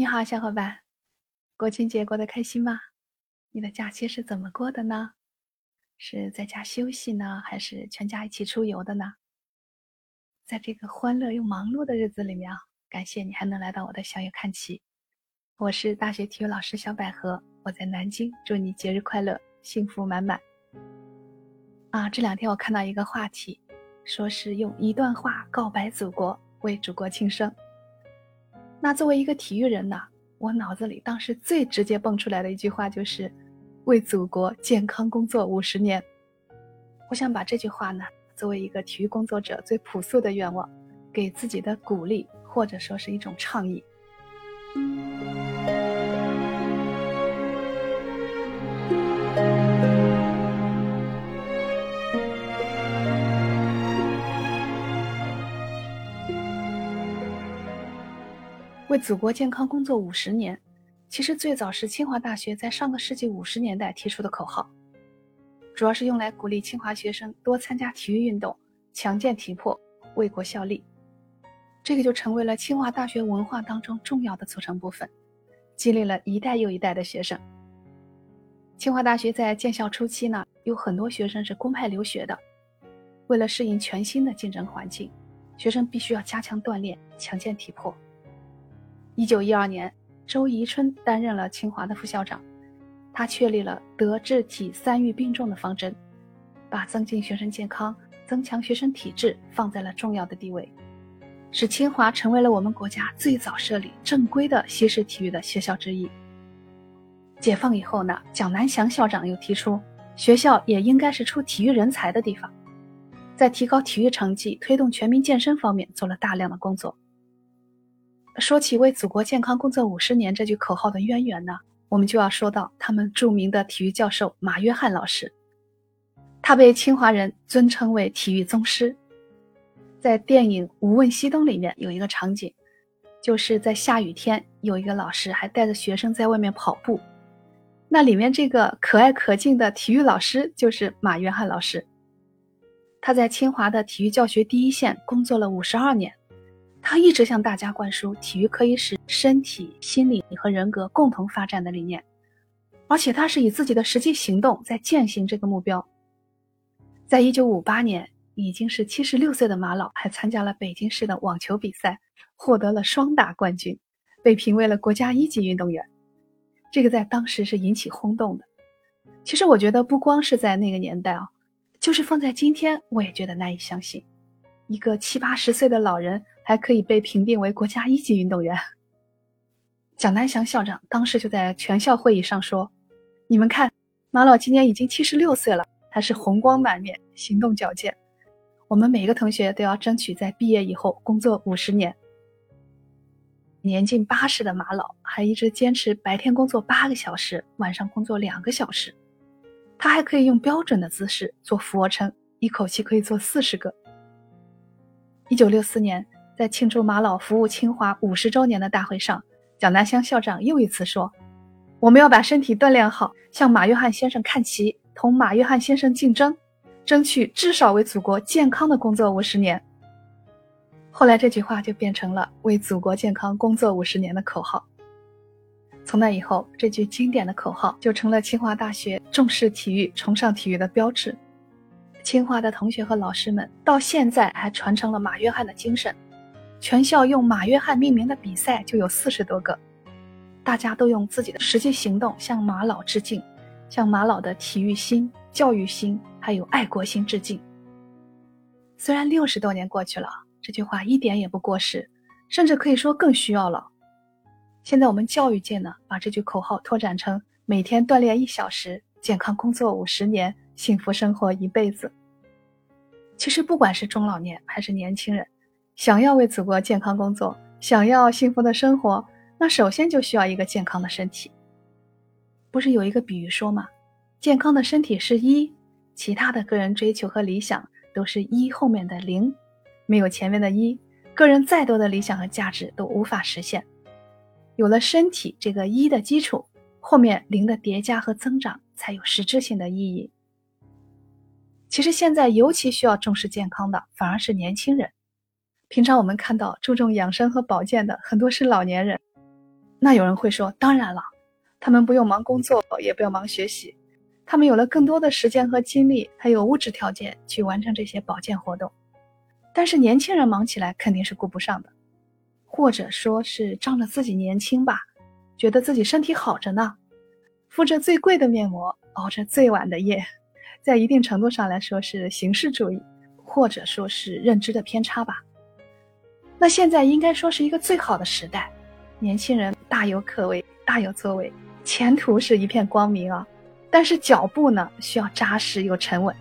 你好，小伙伴，国庆节过得开心吗？你的假期是怎么过的呢？是在家休息呢，还是全家一起出游的呢？在这个欢乐又忙碌的日子里面啊，感谢你还能来到我的小友看齐。我是大学体育老师小百合，我在南京，祝你节日快乐，幸福满满。啊，这两天我看到一个话题，说是用一段话告白祖国，为祖国庆生。那作为一个体育人呢，我脑子里当时最直接蹦出来的一句话就是“为祖国健康工作五十年”。我想把这句话呢，作为一个体育工作者最朴素的愿望，给自己的鼓励，或者说是一种倡议。为祖国健康工作五十年，其实最早是清华大学在上个世纪五十年代提出的口号，主要是用来鼓励清华学生多参加体育运动，强健体魄，为国效力。这个就成为了清华大学文化当中重要的组成部分，激励了一代又一代的学生。清华大学在建校初期呢，有很多学生是公派留学的，为了适应全新的竞争环境，学生必须要加强锻炼，强健体魄。一九一二年，周宜春担任了清华的副校长，他确立了德智体三育并重的方针，把增进学生健康、增强学生体质放在了重要的地位，使清华成为了我们国家最早设立正规的西式体育的学校之一。解放以后呢，蒋南翔校长又提出，学校也应该是出体育人才的地方，在提高体育成绩、推动全民健身方面做了大量的工作。说起为祖国健康工作五十年这句口号的渊源呢，我们就要说到他们著名的体育教授马约翰老师。他被清华人尊称为体育宗师。在电影《无问西东》里面有一个场景，就是在下雨天，有一个老师还带着学生在外面跑步。那里面这个可爱可敬的体育老师就是马约翰老师。他在清华的体育教学第一线工作了五十二年。他一直向大家灌输体育可以使身体、心理和人格共同发展的理念，而且他是以自己的实际行动在践行这个目标。在一九五八年，已经是七十六岁的马老还参加了北京市的网球比赛，获得了双打冠军，被评为了国家一级运动员。这个在当时是引起轰动的。其实我觉得不光是在那个年代啊，就是放在今天，我也觉得难以相信，一个七八十岁的老人。还可以被评定为国家一级运动员。蒋南翔校长当时就在全校会议上说：“你们看，马老今年已经七十六岁了，还是红光满面，行动矫健。我们每个同学都要争取在毕业以后工作五十年。”年近八十的马老还一直坚持白天工作八个小时，晚上工作两个小时。他还可以用标准的姿势做俯卧撑，一口气可以做四十个。一九六四年。在庆祝马老服务清华五十周年的大会上，蒋南湘校长又一次说：“我们要把身体锻炼好，向马约翰先生看齐，同马约翰先生竞争，争取至少为祖国健康的工作五十年。”后来这句话就变成了为祖国健康工作五十年的口号。从那以后，这句经典的口号就成了清华大学重视体育、崇尚体育的标志。清华的同学和老师们到现在还传承了马约翰的精神。全校用马约翰命名的比赛就有四十多个，大家都用自己的实际行动向马老致敬，向马老的体育心、教育心还有爱国心致敬。虽然六十多年过去了，这句话一点也不过时，甚至可以说更需要了。现在我们教育界呢，把这句口号拓展成每天锻炼一小时，健康工作五十年，幸福生活一辈子。其实不管是中老年还是年轻人。想要为祖国健康工作，想要幸福的生活，那首先就需要一个健康的身体。不是有一个比喻说吗？健康的身体是一，其他的个人追求和理想都是一后面的零，没有前面的一，个人再多的理想和价值都无法实现。有了身体这个一的基础，后面零的叠加和增长才有实质性的意义。其实现在尤其需要重视健康的，反而是年轻人。平常我们看到注重养生和保健的很多是老年人，那有人会说，当然了，他们不用忙工作，也不用忙学习，他们有了更多的时间和精力，还有物质条件去完成这些保健活动。但是年轻人忙起来肯定是顾不上的，或者说是仗着自己年轻吧，觉得自己身体好着呢，敷着最贵的面膜，熬着最晚的夜，在一定程度上来说是形式主义，或者说是认知的偏差吧。那现在应该说是一个最好的时代，年轻人大有可为，大有作为，前途是一片光明啊！但是脚步呢，需要扎实又沉稳，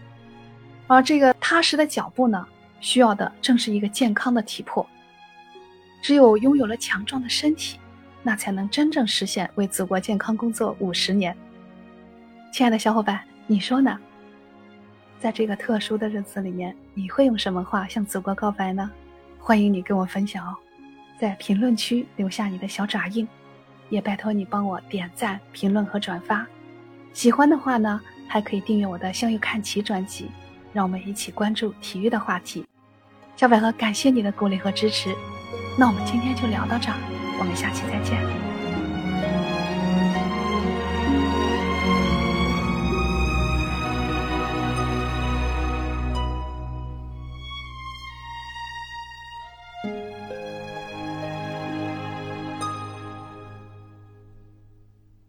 而这个踏实的脚步呢？需要的正是一个健康的体魄。只有拥有了强壮的身体，那才能真正实现为祖国健康工作五十年。亲爱的小伙伴，你说呢？在这个特殊的日子里面，你会用什么话向祖国告白呢？欢迎你跟我分享哦，在评论区留下你的小爪印，也拜托你帮我点赞、评论和转发。喜欢的话呢，还可以订阅我的“向右看齐”专辑。让我们一起关注体育的话题，小百合感谢你的鼓励和支持。那我们今天就聊到这儿，我们下期再见。